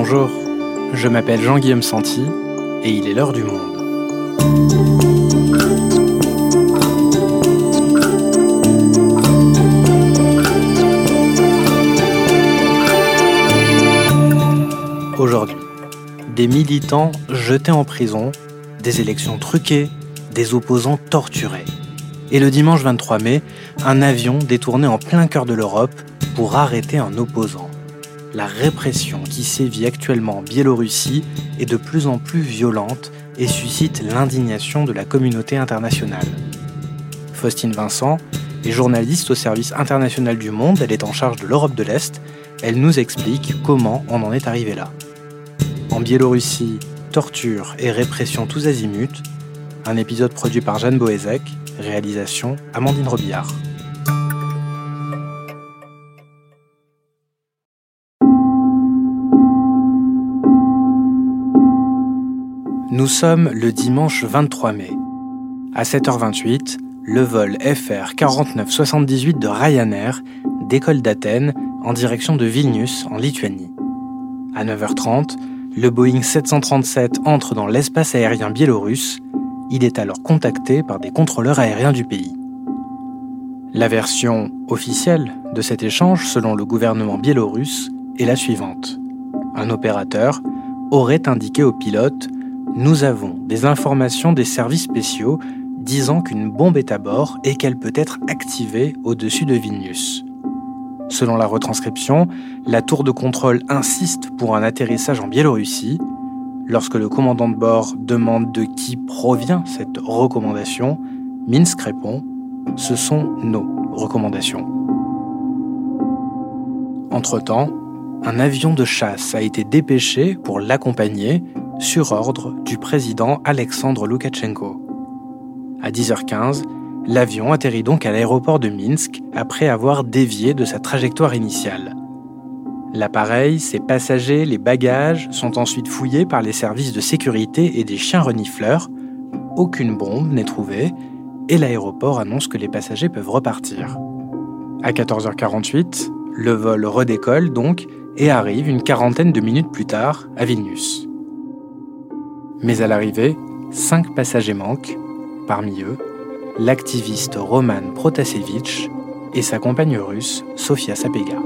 Bonjour, je m'appelle Jean-Guillaume Santi et il est l'heure du monde. Aujourd'hui, des militants jetés en prison, des élections truquées, des opposants torturés. Et le dimanche 23 mai, un avion détourné en plein cœur de l'Europe pour arrêter un opposant. La répression qui sévit actuellement en Biélorussie est de plus en plus violente et suscite l'indignation de la communauté internationale. Faustine Vincent est journaliste au service international du monde, elle est en charge de l'Europe de l'Est, elle nous explique comment on en est arrivé là. En Biélorussie, torture et répression tous azimuts, un épisode produit par Jeanne Boézek, réalisation Amandine Robillard. Nous sommes le dimanche 23 mai. À 7h28, le vol FR 4978 de Ryanair décolle d'Athènes en direction de Vilnius en Lituanie. À 9h30, le Boeing 737 entre dans l'espace aérien biélorusse. Il est alors contacté par des contrôleurs aériens du pays. La version officielle de cet échange, selon le gouvernement biélorusse, est la suivante. Un opérateur aurait indiqué au pilote Nous avons des informations des services spéciaux disant qu'une bombe est à bord et qu'elle peut être activée au-dessus de Vilnius. Selon la retranscription, la tour de contrôle insiste pour un atterrissage en Biélorussie. Lorsque le commandant de bord demande de qui provient cette recommandation, Minsk répond ⁇ Ce sont nos recommandations ⁇ Entre-temps, un avion de chasse a été dépêché pour l'accompagner sur ordre du président Alexandre Loukachenko. À 10h15, L'avion atterrit donc à l'aéroport de Minsk après avoir dévié de sa trajectoire initiale. L'appareil, ses passagers, les bagages sont ensuite fouillés par les services de sécurité et des chiens renifleurs. Aucune bombe n'est trouvée et l'aéroport annonce que les passagers peuvent repartir. À 14h48, le vol redécolle donc et arrive une quarantaine de minutes plus tard à Vilnius. Mais à l'arrivée, cinq passagers manquent, parmi eux l'activiste Roman Protasevich et sa compagne russe Sofia Sapega.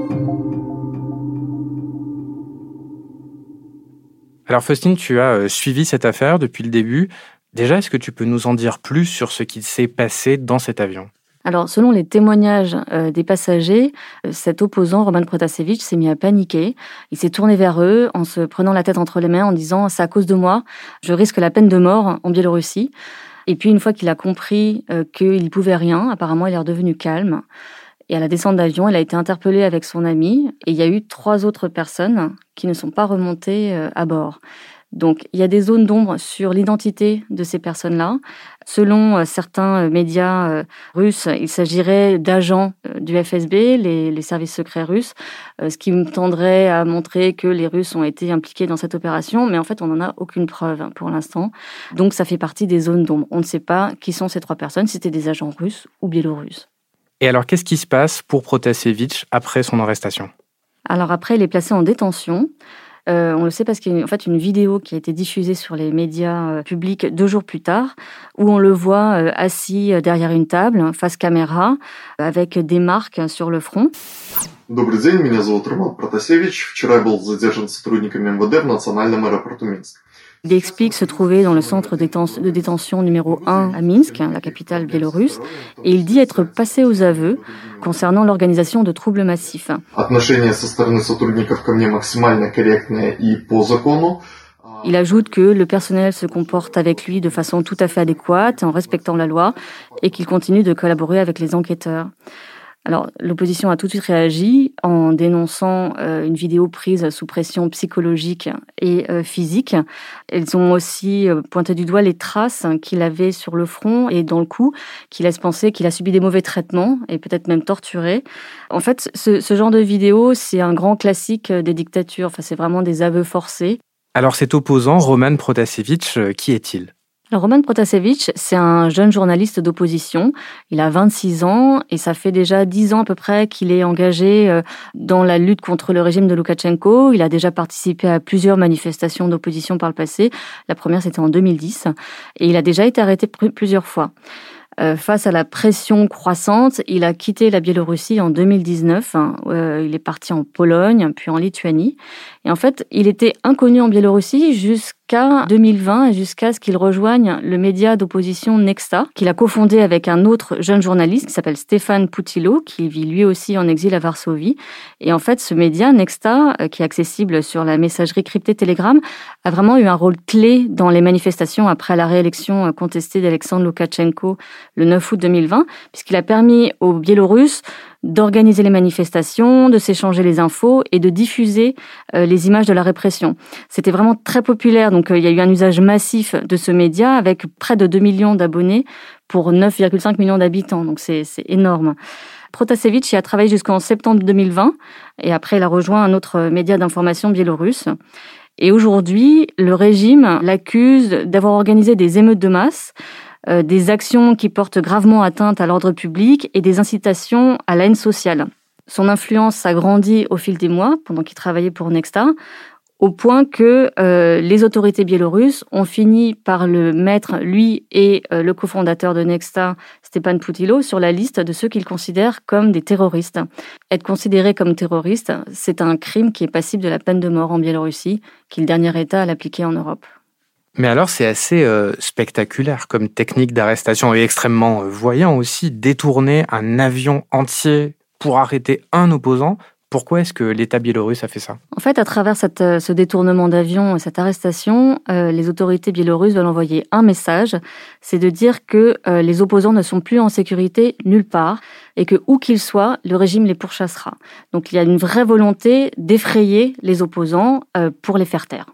Alors Faustine, tu as euh, suivi cette affaire depuis le début. Déjà, est-ce que tu peux nous en dire plus sur ce qui s'est passé dans cet avion? Alors, selon les témoignages euh, des passagers, euh, cet opposant, Roman Protasevich, s'est mis à paniquer. Il s'est tourné vers eux en se prenant la tête entre les mains en disant C'est à cause de moi, je risque la peine de mort en Biélorussie. Et puis, une fois qu'il a compris euh, qu'il n'y pouvait rien, apparemment, il est redevenu calme. Et à la descente d'avion, il a été interpellé avec son ami. Et il y a eu trois autres personnes qui ne sont pas remontées à bord. Donc, il y a des zones d'ombre sur l'identité de ces personnes-là. Selon euh, certains euh, médias euh, russes, il s'agirait d'agents du FSB, les, services secrets russes, ce qui me tendrait à montrer que les Russes ont été impliqués dans cette opération, mais en fait, on n'en a aucune preuve pour l'instant. Donc, ça fait partie des zones d'ombre. On ne sait pas qui sont ces trois personnes, si c'était des agents russes ou biélorusses. Et alors, qu'est-ce qui se passe pour Protasevich après son arrestation? Alors après, il est placé en détention. Euh, on le sait parce qu'il y a en fait une vidéo qui a été diffusée sur les médias euh, publics deux jours plus tard, où on le voit euh, assis derrière une table, face caméra, avec des marques sur le front. Добрый день, меня зовут Роман Протасевич. Вчера я был задержан сотрудниками МВД в национальном аэропорту Минск. Il explique se trouver dans le centre de détention numéro 1 à Minsk, la capitale biélorusse, et il dit être passé aux aveux concernant l'organisation de troubles massifs. Il ajoute que le personnel se comporte avec lui de façon tout à fait adéquate, en respectant la loi, et qu'il continue de collaborer avec les enquêteurs. Alors, l'opposition a tout de suite réagi en dénonçant euh, une vidéo prise sous pression psychologique et euh, physique. Elles ont aussi euh, pointé du doigt les traces qu'il avait sur le front et dans le cou, qui laissent penser qu'il a subi des mauvais traitements et peut-être même torturé. En fait, ce, ce genre de vidéo, c'est un grand classique des dictatures. Enfin, c'est vraiment des aveux forcés. Alors, cet opposant, Roman Protasevich, qui est-il? Roman Protasevich, c'est un jeune journaliste d'opposition. Il a 26 ans et ça fait déjà 10 ans à peu près qu'il est engagé euh, dans la lutte contre le régime de Loukachenko. Il a déjà participé à plusieurs manifestations d'opposition par le passé. La première, c'était en 2010. Et il a déjà été arrêté plusieurs fois. Euh, face à la pression croissante, il a quitté la Biélorussie en 2019. Hein, euh, il est parti en Pologne, puis en Lituanie. Et en fait, il était inconnu en Biélorussie jusqu'à 2020 et jusqu'à ce qu'il rejoigne le média d'opposition Nexta, qu'il a cofondé avec un autre jeune journaliste qui s'appelle Stéphane Poutilo, qui vit lui aussi en exil à Varsovie. Et en fait, ce média Nexta, euh, qui est accessible sur la messagerie cryptée Telegram, a vraiment eu un rôle clé dans les manifestations après la réélection euh, contestée d'Alexandre Loukachenko le 9 août 2020, puisqu'il a permis aux Biélorusses d'organiser les manifestations, de s'échanger les infos et de diffuser euh, les images de la répression. C'était vraiment très populaire, donc euh, il y a eu un usage massif de ce média avec près de 2 millions d'abonnés pour 9,5 millions d'habitants, donc c'est énorme. Protasevich y a travaillé jusqu'en septembre 2020 et après il a rejoint un autre média d'information biélorusse. Et aujourd'hui, le régime l'accuse d'avoir organisé des émeutes de masse, euh, des actions qui portent gravement atteinte à l'ordre public et des incitations à la haine sociale. Son influence s'agrandit au fil des mois pendant qu'il travaillait pour Nexta, au point que euh, les autorités biélorusses ont fini par le mettre, lui et euh, le cofondateur de Nexta, Stepan Putilo, sur la liste de ceux qu'ils considèrent comme des terroristes. Être considéré comme terroriste, c'est un crime qui est passible de la peine de mort en Biélorussie, qui est le dernier État à l'appliquer en Europe. Mais alors c'est assez euh, spectaculaire comme technique d'arrestation et extrêmement euh, voyant aussi, détourner un avion entier pour arrêter un opposant. Pourquoi est-ce que l'État biélorusse a fait ça? En fait, à travers euh, ce détournement d'avion et cette arrestation, les autorités biélorusses veulent envoyer un message, c'est de dire que les opposants ne sont plus en sécurité nulle part et que où qu'ils soient, le régime les pourchassera. Donc il y a une vraie volonté d'effrayer les opposants pour les faire taire.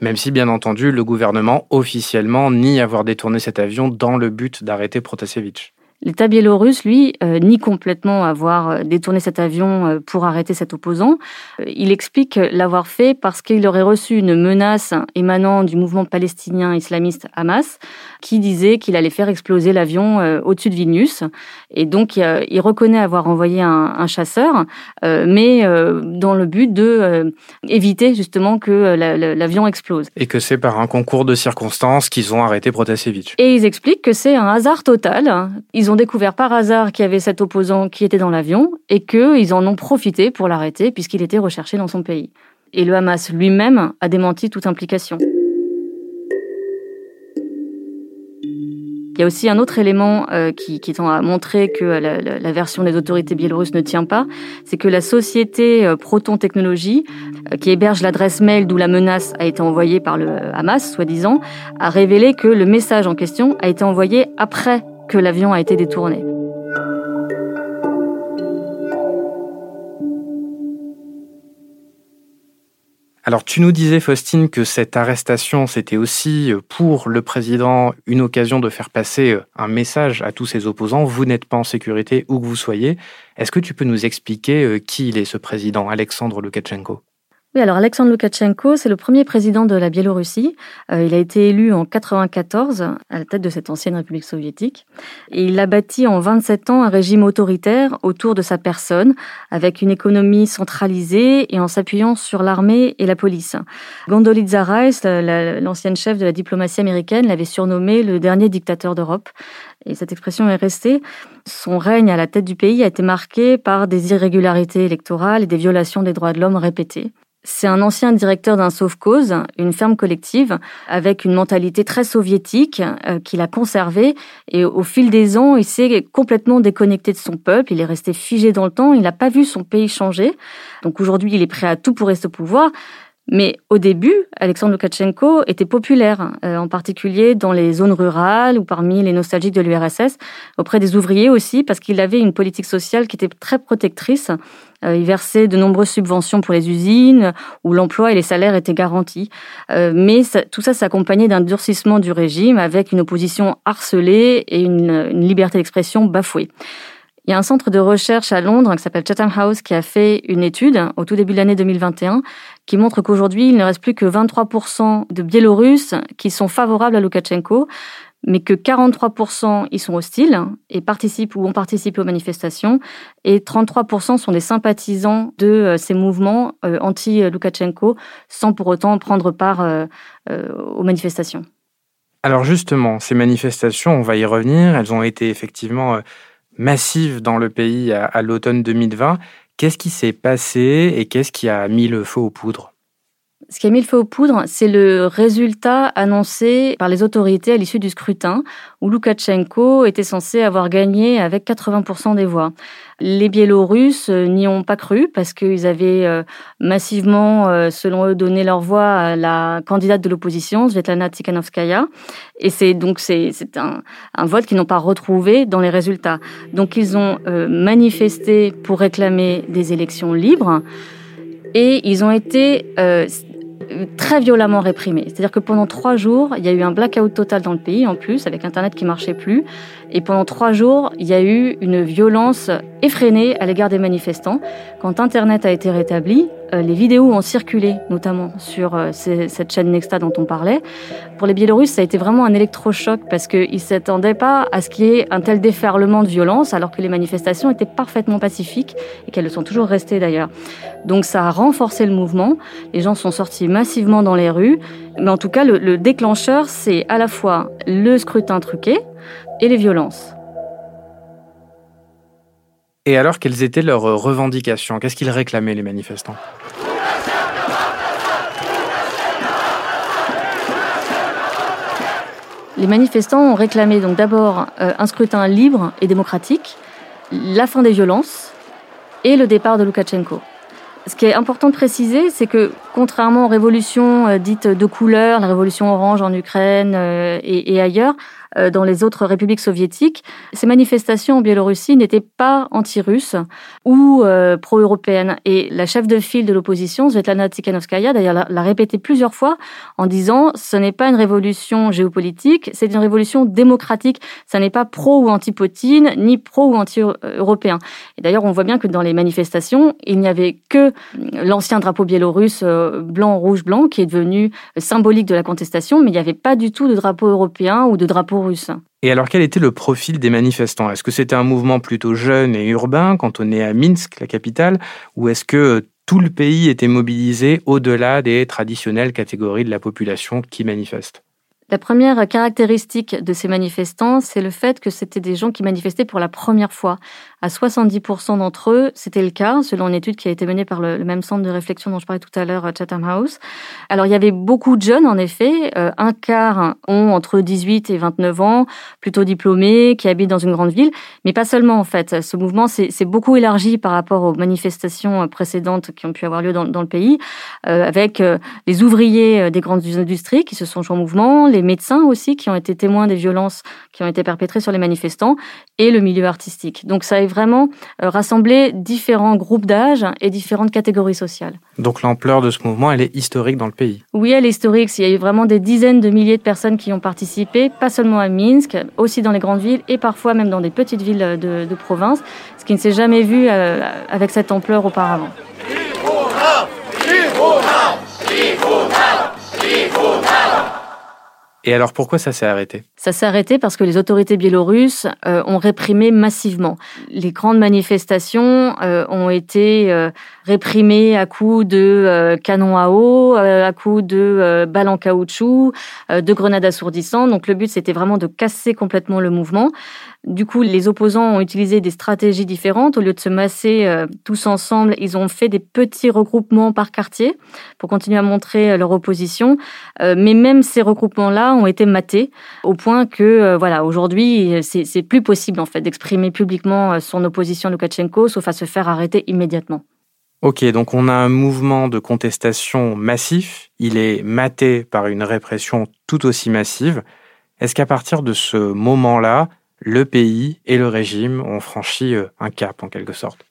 Même si, bien entendu, le gouvernement officiellement nie avoir détourné cet avion dans le but d'arrêter Protasevich. L'État biélorusse, lui, euh, nie complètement avoir euh, détourné cet avion euh, pour arrêter cet opposant. Il explique l'avoir fait parce qu'il aurait reçu une menace émanant du mouvement palestinien islamiste Hamas qui disait qu'il allait faire exploser l'avion au-dessus de Vilnius. Et donc, il reconnaît avoir envoyé un, chasseur, mais dans le but de éviter justement que l'avion explose. Et que c'est par un concours de circonstances qu'ils ont arrêté Protasevich. Et ils expliquent que c'est un hasard total. Ils ils ont découvert par hasard qu'il y avait cet opposant qui était dans l'avion et qu'ils en ont profité pour l'arrêter puisqu'il était recherché dans son pays. Et le Hamas lui-même a démenti toute implication. Il y a aussi un autre élément euh, qui, tend à montrer que la, version des autorités biélorusses ne tient pas, c'est que la société euh, Proton Technologies, euh, qui héberge l'adresse mail d'où la menace a été envoyée par le Hamas, soi-disant, a révélé que le message en question a été envoyé après que l'avion a été détourné. Alors tu nous disais, Faustine, que cette arrestation, c'était aussi euh, pour le président une occasion de faire passer euh, un message à tous ses opposants. Vous n'êtes pas en sécurité où que vous soyez. Est-ce que tu peux nous expliquer euh, qui est, ce président, Alexandre Loukachenko oui, alors Alexandre Loukachenko, c'est le premier président de la Biélorussie. Euh, il a été élu en 94 à la tête de cette ancienne République soviétique. Et il a bâti en 27 ans un régime autoritaire autour de sa personne, avec une économie centralisée et en s'appuyant sur l'armée et la police. Gondolitza Rice, l'ancienne chef de la diplomatie américaine, l'avait surnommé le dernier dictateur d'Europe. Et cette expression est restée. Son règne à la tête du pays a été marqué par des irrégularités électorales et des violations des droits de l'homme répétées. C'est un ancien directeur d'un sauve-cause, une ferme collective, avec une mentalité très soviétique euh, qu'il a conservée. Et au fil des ans, il s'est complètement déconnecté de son peuple. Il est resté figé dans le temps. Il n'a pas vu son pays changer. Donc aujourd'hui, il est prêt à tout pour rester au pouvoir. Mais au début, Alexandre Loukachenko était populaire, euh, en particulier dans les zones rurales ou parmi les nostalgiques de l'URSS, auprès des ouvriers aussi, parce qu'il avait une politique sociale qui était très protectrice. Euh, il versait de nombreuses subventions pour les usines, où l'emploi et les salaires étaient garantis. Euh, mais tout ça s'accompagnait d'un durcissement du régime, avec une opposition harcelée et une, une liberté d'expression bafouée. Il y a un centre de recherche à Londres qui s'appelle Chatham House qui a fait une étude au tout début de l'année 2021 qui montre qu'aujourd'hui, il ne reste plus que 23% de Biélorusses qui sont favorables à Loukachenko, mais que 43% y sont hostiles et participent ou ont participé aux manifestations, et 33% sont des sympathisants de euh, ces mouvements euh, anti-Loukachenko, sans pour autant prendre part euh, aux manifestations. Alors justement, ces manifestations, on va y revenir, elles ont été effectivement massives dans le pays à l'automne 2020. Qu'est-ce qui s'est passé et qu'est-ce qui a mis le feu aux poudres? Ce qui a mis le feu aux poudres, c'est le résultat annoncé par les autorités à l'issue du scrutin, où Loukachenko était censé avoir gagné avec 80% des voix. Les Biélorusses euh, n'y ont pas cru parce qu'ils avaient euh, massivement, euh, selon eux, donné leur voix à la candidate de l'opposition, Svetlana Tsikhanovskaya. Et c'est donc c'est un, un vote qu'ils n'ont pas retrouvé dans les résultats. Donc ils ont manifesté pour réclamer des élections libres et ils ont été très violemment réprimés. C'est-à-dire que pendant trois jours, il y a eu un blackout total dans le pays, en plus, avec Internet qui marchait plus. Et pendant trois jours, il y a eu une violence effrénée à l'égard des manifestants. Quand Internet a été rétabli, euh, les vidéos ont circulé, notamment sur euh, cette chaîne Nexta dont on parlait. Pour les Biélorusses, ça a été vraiment un électrochoc parce qu'ils ne s'attendaient pas à ce qu'il y ait un tel déferlement de violence alors que les manifestations étaient parfaitement pacifiques et qu'elles le sont toujours restées d'ailleurs. Donc ça a renforcé le mouvement. Les gens sont sortis massivement dans les rues. Mais en tout cas, le, le déclencheur, c'est à la fois le scrutin truqué et les violences. Et alors, quelles étaient leurs revendications? Qu'est-ce qu'ils réclamaient, les manifestants? Les manifestants ont réclamé donc d'abord euh, un scrutin libre et démocratique, la fin des violences et le départ de Loukachenko. Ce qui est important de préciser, c'est que contrairement aux révolutions euh, dites de couleur, la révolution orange en Ukraine euh, et ailleurs, dans les autres républiques soviétiques. Ces manifestations en Biélorussie n'étaient pas anti-russes ou euh, pro-européennes. Et la chef de file de l'opposition, Svetlana Tsikhanovskaya, d'ailleurs, l'a répété plusieurs fois en disant ce n'est pas une révolution géopolitique, c'est une révolution démocratique. Ça n'est pas pro ou anti-Poutine, ni pro ou anti-européen. Et d'ailleurs, on voit bien que dans les manifestations, il n'y avait que l'ancien drapeau biélorusse euh, blanc, rouge, blanc, qui est devenu symbolique de la contestation, mais il n'y avait pas du tout de drapeau européen ou de drapeau et alors quel était le profil des manifestants? Est-ce que c'était un mouvement plutôt jeune et urbain, cantonné à Minsk, la capitale, ou est-ce que tout le pays était mobilisé au-delà des traditionnelles catégories de la population qui manifestent la première caractéristique de ces manifestants, c'est le fait que c'était des gens qui manifestaient pour la première fois. À 70% d'entre eux, c'était le cas, selon une étude qui a été menée par le, même centre de réflexion dont je parlais tout à l'heure, Chatham House. Alors, il y avait beaucoup de jeunes, en effet. Euh, un quart ont entre 18 et 29 ans, plutôt diplômés, qui habitent dans une grande ville. Mais pas seulement, en fait. Ce mouvement s'est beaucoup élargi par rapport aux manifestations précédentes qui ont pu avoir lieu dans, le pays, euh, avec euh, les ouvriers des grandes industries qui se sont joints au mouvement, médecins aussi qui ont été témoins des violences qui ont été perpétrées sur les manifestants et le milieu artistique. Donc ça a vraiment euh, rassemblé différents groupes d'âge et différentes catégories sociales. Donc l'ampleur de ce mouvement, elle est historique dans le pays Oui, elle est historique. Il y a eu vraiment des dizaines de milliers de personnes qui ont participé, pas seulement à Minsk, aussi dans les grandes villes et parfois même dans des petites villes de, de province, ce qui ne s'est jamais vu euh, avec cette ampleur auparavant. Et alors pourquoi ça s'est arrêté? Ça s'est arrêté parce que les autorités biélorusses euh, ont réprimé massivement. Les grandes manifestations euh, ont été euh, réprimées à coups de canons à eau, à coups de balles en caoutchouc, de grenades assourdissantes. Donc le but c'était vraiment de casser complètement le mouvement. Du coup, les opposants ont utilisé des stratégies différentes. Au lieu de se masser euh, tous ensemble, ils ont fait des petits regroupements par quartier pour continuer à montrer euh, leur opposition. Euh, mais même ces regroupements-là ont été matés au point que, voilà, aujourd'hui, c'est plus possible en fait d'exprimer publiquement son opposition à Loukachenko, sauf à se faire arrêter immédiatement. Ok, donc on a un mouvement de contestation massif. Il est maté par une répression tout aussi massive. Est-ce qu'à partir de ce moment-là, le pays et le régime ont franchi euh, un cap en quelque sorte.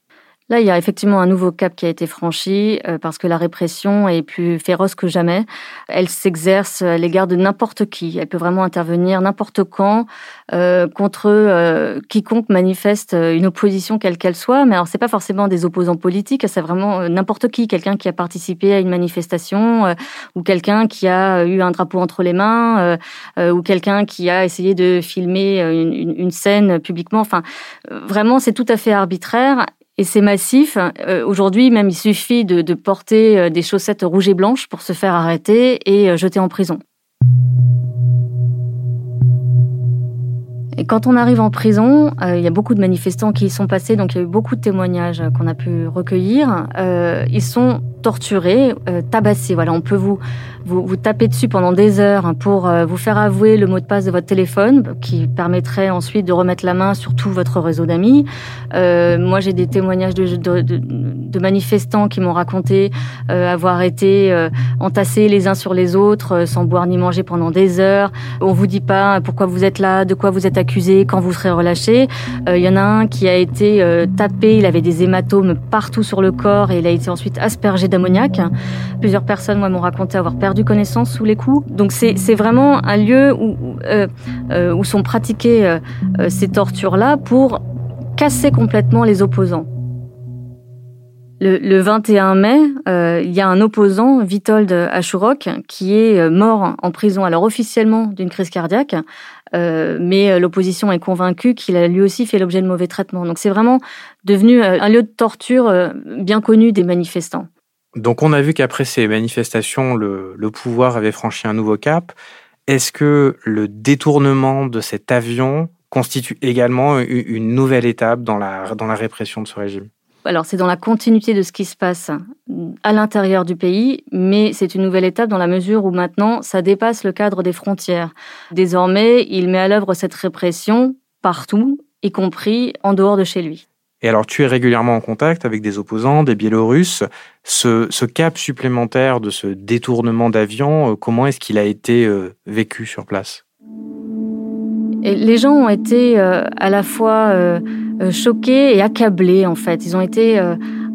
Là, il y a effectivement un nouveau cap qui a été franchi euh, parce que la répression est plus féroce que jamais. Elle s'exerce à l'égard de n'importe qui. Elle peut vraiment intervenir n'importe quand euh, contre euh, quiconque manifeste une opposition quelle qu'elle soit. Mais alors, c'est pas forcément des opposants politiques. C'est vraiment n'importe qui, quelqu'un qui a participé à une manifestation ou quelqu'un qui a eu un drapeau entre les mains ou quelqu'un qui a essayé de filmer une, une scène publiquement. Enfin, vraiment, c'est tout à fait arbitraire et c'est massif. Euh, aujourd'hui, même, il suffit de, porter euh, des chaussettes rouges et blanches pour se faire arrêter et euh, jeter en prison. Et quand on arrive en prison, il y a beaucoup de manifestants qui y sont passés, donc il y a eu beaucoup de témoignages qu'on a pu recueillir. ils sont torturés, tabassés. Voilà, on peut vous vous, vous tapez dessus pendant des heures pour euh, vous faire avouer le mot de passe de votre téléphone, qui permettrait ensuite de remettre la main sur tout votre réseau d'amis. Euh, moi, j'ai des témoignages de, de, de, de manifestants qui m'ont raconté euh, avoir été euh, entassés les uns sur les autres, euh, sans boire ni manger pendant des heures. On vous dit pas pourquoi vous êtes là, de quoi vous êtes accusé, quand vous serez relâché. Il y en a un qui a été tapé, il avait des hématomes partout sur le corps et il a été ensuite aspergé d'ammoniac. Plusieurs personnes, m'ont raconté avoir perdu connaissance sous les coups. Donc c'est vraiment un lieu où, euh, euh, où sont pratiquées euh, ces tortures-là pour casser complètement les opposants. Le, le 21 mai, il y a un opposant, Vitold Ashurok, qui est mort en prison, alors officiellement d'une crise cardiaque, mais l'opposition est convaincue qu'il a lui aussi fait l'objet de mauvais traitements. Donc c'est vraiment devenu un lieu de torture bien connu des manifestants. Donc on a vu qu'après ces manifestations, le, le, pouvoir avait franchi un nouveau cap. Est-ce que le détournement de cet avion constitue également une nouvelle étape dans la, dans la répression de ce régime? Alors c'est dans la continuité de ce qui se passe à l'intérieur du pays, mais c'est une nouvelle étape dans la mesure où maintenant ça dépasse le cadre des frontières. Désormais, il met à l'œuvre cette répression partout, y compris en dehors de chez lui. Et alors, tu es régulièrement en contact avec des opposants, des Biélorusses. Ce, ce cap supplémentaire de ce détournement d'avion, euh, comment est-ce qu'il a été euh, vécu sur place? Et Les gens ont été euh, à la fois choqués et accablés, en fait. Ils ont été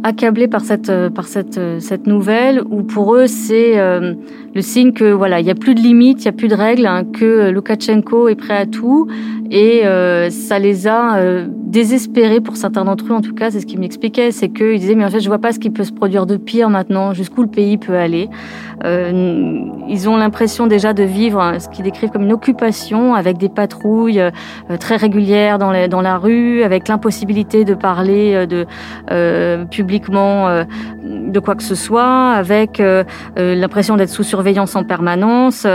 accablés par cette, par cette, cette nouvelle, où pour eux, c'est le signe que voilà, il n'y a plus de limites, il n'y a plus de règles, hein, que Loukachenko est prêt à tout, et ça les a désespérés pour certains d'entre eux, en tout cas, c'est ce qu'ils m'expliquaient, c'est qu'ils disaient mais en fait je vois pas ce qui peut se produire de pire maintenant, jusqu'où le pays peut aller. Euh, ils ont l'impression déjà de vivre ce qu'ils décrivent comme une occupation avec des patrouilles euh, très régulières dans, la rue, avec l'impossibilité de parler euh, de euh, publiquement euh, de quoi que ce soit, avec euh, l'impression d'être sous surveillance en permanence.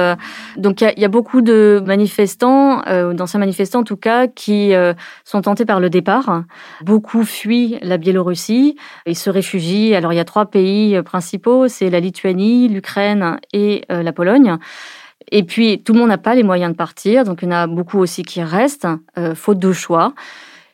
donc il y a, beaucoup de manifestants, d'anciens manifestants en tout cas, qui sont tentés par le départ. Beaucoup fuient la Biélorussie et se réfugient. Alors il y a trois pays euh, principaux, c'est la Lituanie, l'Ukraine et euh, la Pologne. Et puis tout le monde n'a pas les moyens de partir, donc il y en a beaucoup aussi qui restent, euh, faute de choix.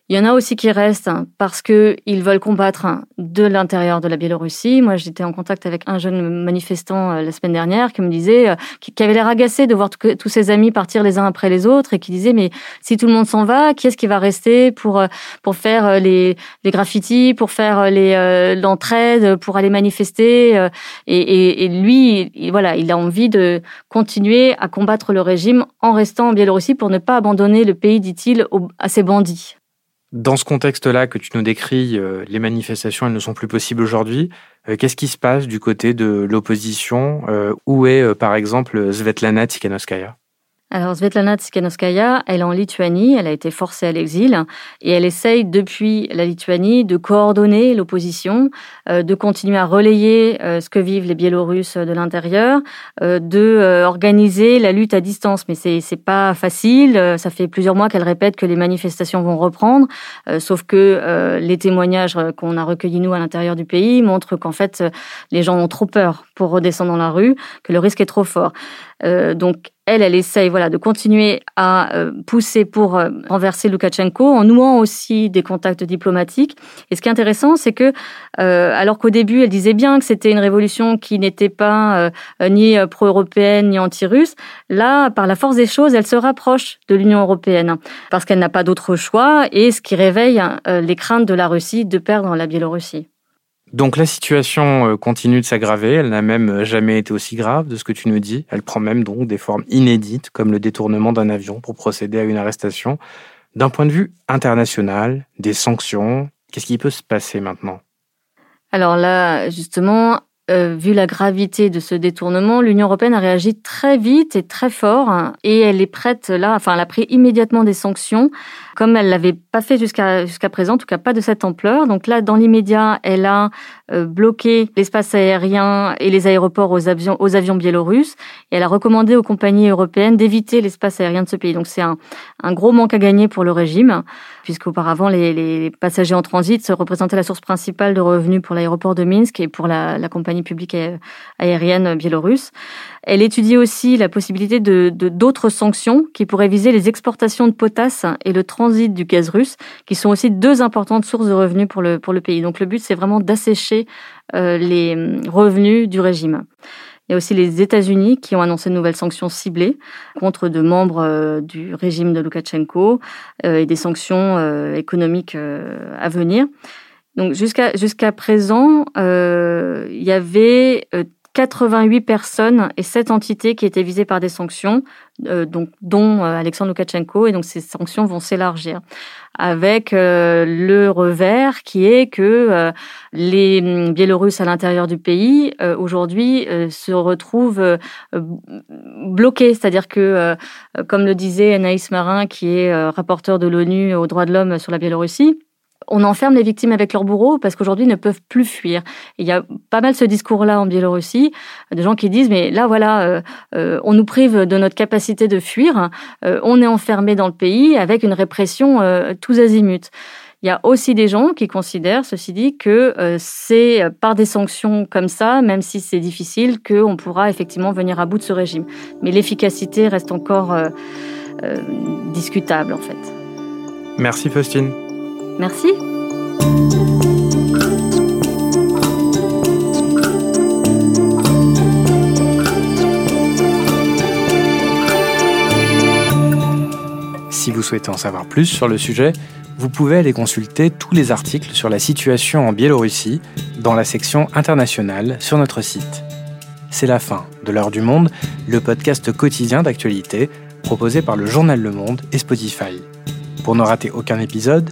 Il y en a aussi qui restent parce que ils veulent combattre de l'intérieur de la Biélorussie. Moi, j'étais en contact avec un jeune manifestant euh, la semaine dernière qui me disait, euh, qui avait l'air agacé de voir tous ses amis partir les uns après les autres et qui disait, mais si tout le monde s'en va, qui est-ce qui va rester pour euh, pour faire les, les graffitis, pour faire l'entraide, pour aller manifester et, et, et lui, voilà, il a envie de continuer à combattre le régime en restant en Biélorussie pour ne pas abandonner le pays, dit-il, à ses bandits. Dans ce contexte-là que tu nous décris, euh, les manifestations, elles ne sont plus possibles aujourd'hui. Euh, qu'est-ce qui se passe du côté de l'opposition euh, Où est, par exemple, Svetlana Tikhanovskaya? Alors Svetlana Tsikhanouskaya, elle est en Lituanie, elle a été forcée à l'exil et elle essaye depuis la Lituanie de coordonner l'opposition, euh, de continuer à relayer euh, ce que vivent les Biélorusses de l'intérieur, euh, de organiser la lutte à distance. Mais c'est c'est pas facile. Ça fait plusieurs mois qu'elle répète que les manifestations vont reprendre, sauf que les témoignages qu'on a recueillis nous à l'intérieur du pays montrent qu'en fait les gens ont trop peur pour redescendre dans la rue, que le risque est trop fort. donc elle, elle essaye voilà, de continuer à euh, pousser pour euh, renverser Loukachenko en nouant aussi des contacts diplomatiques. Et ce qui est intéressant, c'est que, euh, alors qu'au début, elle disait bien que c'était une révolution qui n'était pas ni pro-européenne ni anti-russe, là, par la force des choses, elle se rapproche de l'Union européenne parce qu'elle n'a pas d'autre choix et ce qui réveille les craintes de la Russie de perdre la Biélorussie. Donc la situation euh, continue de s'aggraver, elle n'a même euh, jamais été aussi grave de ce que tu nous dis. Elle prend même donc des formes inédites comme le détournement d'un avion pour procéder à une arrestation. D'un point de vue international, des sanctions, qu'est-ce qui peut se passer maintenant? Alors là, justement, euh, vu la gravité de ce détournement, l'Union européenne a réagi très vite et très fort et elle est prête là, enfin elle a pris immédiatement des sanctions comme elle l'avait pas fait jusqu'à jusqu'à présent, en tout cas pas de cette ampleur. Donc là, dans l'immédiat, elle a euh, bloqué l'espace aérien et les aéroports aux avions aux avions biélorusses et elle a recommandé aux compagnies européennes d'éviter l'espace aérien de ce pays. Donc c'est un, un gros manque à gagner pour le régime puisqu'auparavant les, les passagers en transit représentaient la source principale de revenus pour l'aéroport de Minsk et pour la, la compagnie publique aérienne biélorusse. Elle étudie aussi la possibilité de d'autres sanctions qui pourraient viser les exportations de potasse et le transit du gaz russe, qui sont aussi deux importantes sources de revenus pour le, pour le pays. Donc le but, c'est vraiment d'assécher euh, les hum, revenus du régime. Il y a aussi les États-Unis qui ont annoncé de nouvelles sanctions ciblées contre de membres euh, du régime de Loukachenko euh, et des sanctions économiques à venir. Donc jusqu'à jusqu'à présent, euh, il y avait 88 personnes et 7 entités qui étaient visées par des sanctions, euh, dont euh, Alexandre Loukachenko, et donc ces sanctions vont s'élargir. Avec euh, le revers qui est que les hum, Biélorusses à l'intérieur du pays, aujourd'hui, se retrouvent bloqués. C'est-à-dire que, comme le disait Anaïs Marin, qui est rapporteur de l'ONU aux droits de l'homme sur la Biélorussie, on enferme les victimes avec leurs bourreaux parce qu'aujourd'hui, ils ne peuvent plus fuir. il y a pas mal ce discours-là en Biélorussie, de gens qui disent, mais là, voilà, euh, euh, on nous prive de notre capacité de fuir, euh, on est enfermé dans le pays avec une répression tous azimuts. Il y a aussi des gens qui considèrent, ceci dit, que c'est par des sanctions comme ça, même si c'est difficile, qu'on pourra effectivement venir à bout de ce régime. Mais l'efficacité reste encore discutable, en fait. Merci, Faustine. Merci. Si vous souhaitez en savoir plus sur le sujet, vous pouvez aller consulter tous les articles sur la situation en Biélorussie dans la section internationale sur notre site. C'est la fin de l'heure du monde, le podcast quotidien d'actualité proposé par le journal Le Monde et Spotify. Pour ne rater aucun épisode,